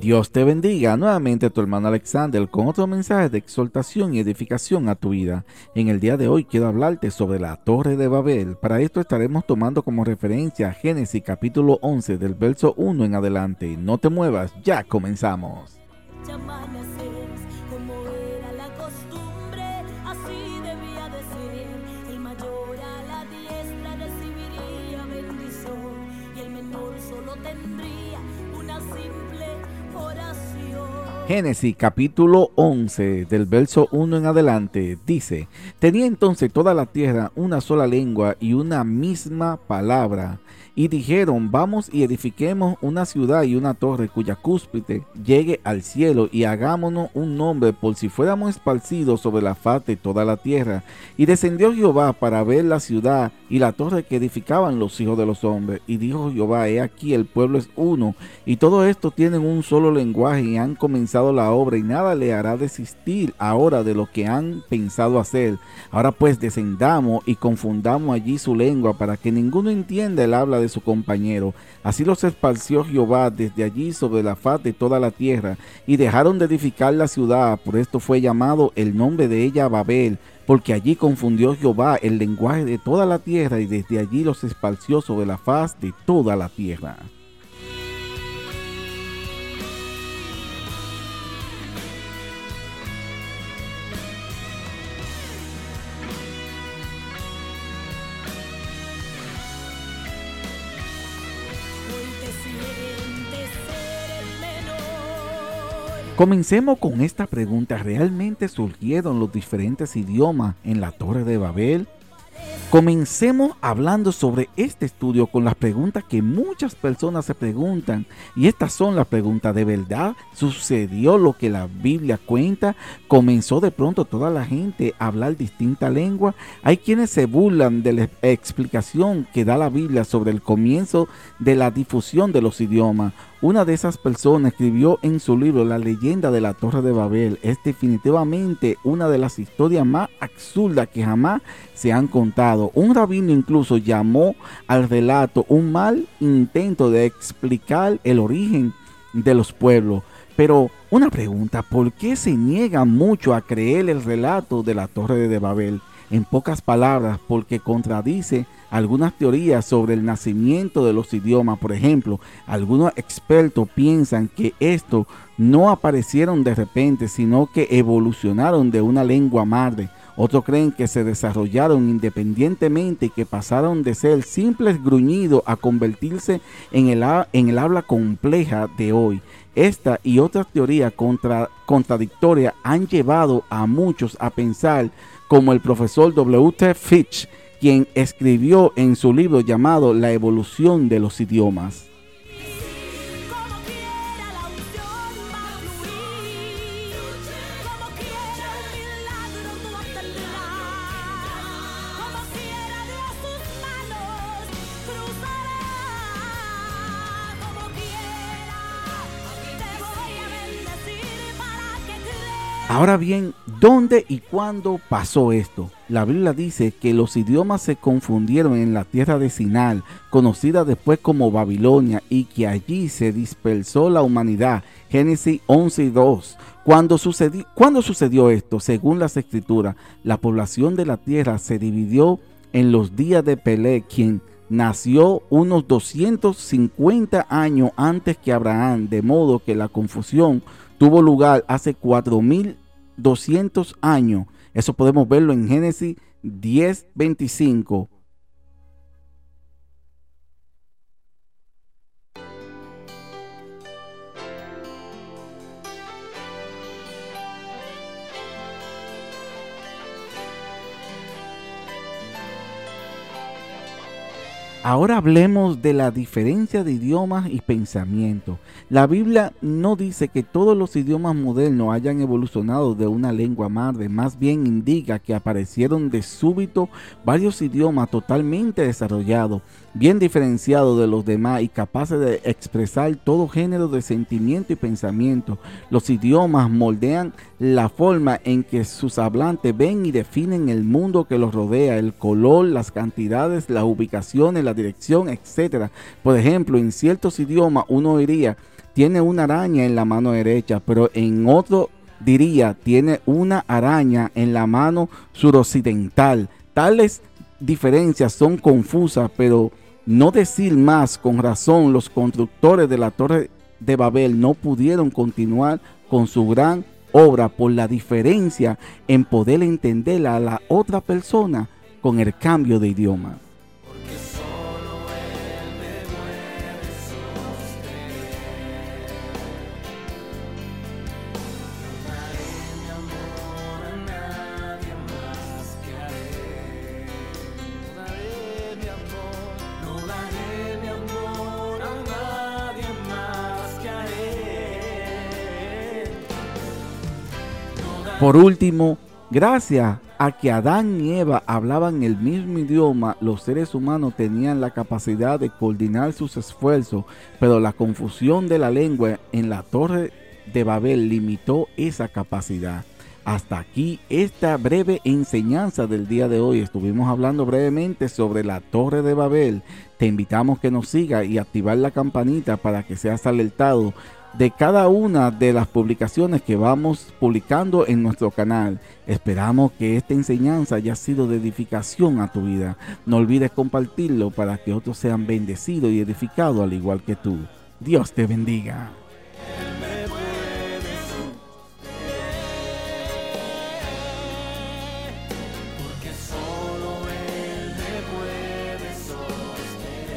Dios te bendiga nuevamente tu hermano Alexander con otro mensaje de exaltación y edificación a tu vida. En el día de hoy quiero hablarte sobre la Torre de Babel. Para esto estaremos tomando como referencia Génesis capítulo 11 del verso 1 en adelante. No te muevas, ya comenzamos. coração. Génesis capítulo 11 del verso 1 en adelante dice, tenía entonces toda la tierra una sola lengua y una misma palabra y dijeron, vamos y edifiquemos una ciudad y una torre cuya cúspide llegue al cielo y hagámonos un nombre por si fuéramos esparcidos sobre la faz de toda la tierra. Y descendió Jehová para ver la ciudad y la torre que edificaban los hijos de los hombres. Y dijo Jehová, he aquí el pueblo es uno, y todo esto tienen un solo lenguaje y han comenzado la obra y nada le hará desistir ahora de lo que han pensado hacer. Ahora pues descendamos y confundamos allí su lengua para que ninguno entienda el habla de su compañero. Así los esparció Jehová desde allí sobre la faz de toda la tierra, y dejaron de edificar la ciudad, por esto fue llamado el nombre de ella Babel, porque allí confundió Jehová el lenguaje de toda la tierra, y desde allí los esparció sobre la faz de toda la tierra. Comencemos con esta pregunta. ¿Realmente surgieron los diferentes idiomas en la Torre de Babel? Comencemos hablando sobre este estudio con las preguntas que muchas personas se preguntan. Y estas son las preguntas. ¿De verdad sucedió lo que la Biblia cuenta? ¿Comenzó de pronto toda la gente a hablar distinta lengua? Hay quienes se burlan de la explicación que da la Biblia sobre el comienzo de la difusión de los idiomas. Una de esas personas escribió en su libro La leyenda de la Torre de Babel. Es definitivamente una de las historias más absurdas que jamás se han contado. Un rabino incluso llamó al relato un mal intento de explicar el origen de los pueblos. Pero una pregunta, ¿por qué se niega mucho a creer el relato de la Torre de Babel? En pocas palabras, porque contradice algunas teorías sobre el nacimiento de los idiomas. Por ejemplo, algunos expertos piensan que estos no aparecieron de repente, sino que evolucionaron de una lengua madre. Otros creen que se desarrollaron independientemente y que pasaron de ser simples gruñidos a convertirse en el, habla compleja de hoy. Esta y otras teorías contradictorias han llevado a muchos a pensar como el profesor W.T. Fitch quien escribió en su libro llamado La evolución de los idiomas. Ahora bien, ¿dónde y cuándo pasó esto? La Biblia dice que los idiomas se confundieron en la tierra de Sinal, conocida después como Babilonia, y que allí se dispersó la humanidad. Génesis 11 y 2. Cuando sucedió, ¿Cuándo sucedió esto? Según las escrituras, la población de la tierra se dividió en los días de Pelé, quien nació unos 250 años antes que Abraham, de modo que la confusión tuvo lugar hace 4000 200 años. Eso podemos verlo en Génesis 10, 25. Ahora hablemos de la diferencia de idiomas y pensamiento. La Biblia no dice que todos los idiomas modernos hayan evolucionado de una lengua madre, más bien indica que aparecieron de súbito varios idiomas totalmente desarrollados, bien diferenciados de los demás y capaces de expresar todo género de sentimiento y pensamiento. Los idiomas moldean la forma en que sus hablantes ven y definen el mundo que los rodea, el color, las cantidades, las ubicaciones, dirección, etc. Por ejemplo, en ciertos idiomas uno diría tiene una araña en la mano derecha, pero en otro diría tiene una araña en la mano suroccidental. Tales diferencias son confusas, pero no decir más con razón, los constructores de la torre de Babel no pudieron continuar con su gran obra por la diferencia en poder entender a la otra persona con el cambio de idioma. Por último, gracias a que Adán y Eva hablaban el mismo idioma, los seres humanos tenían la capacidad de coordinar sus esfuerzos, pero la confusión de la lengua en la torre de Babel limitó esa capacidad. Hasta aquí esta breve enseñanza del día de hoy. Estuvimos hablando brevemente sobre la torre de Babel. Te invitamos que nos siga y activar la campanita para que seas alertado de cada una de las publicaciones que vamos publicando en nuestro canal. Esperamos que esta enseñanza haya sido de edificación a tu vida. No olvides compartirlo para que otros sean bendecidos y edificados al igual que tú. Dios te bendiga.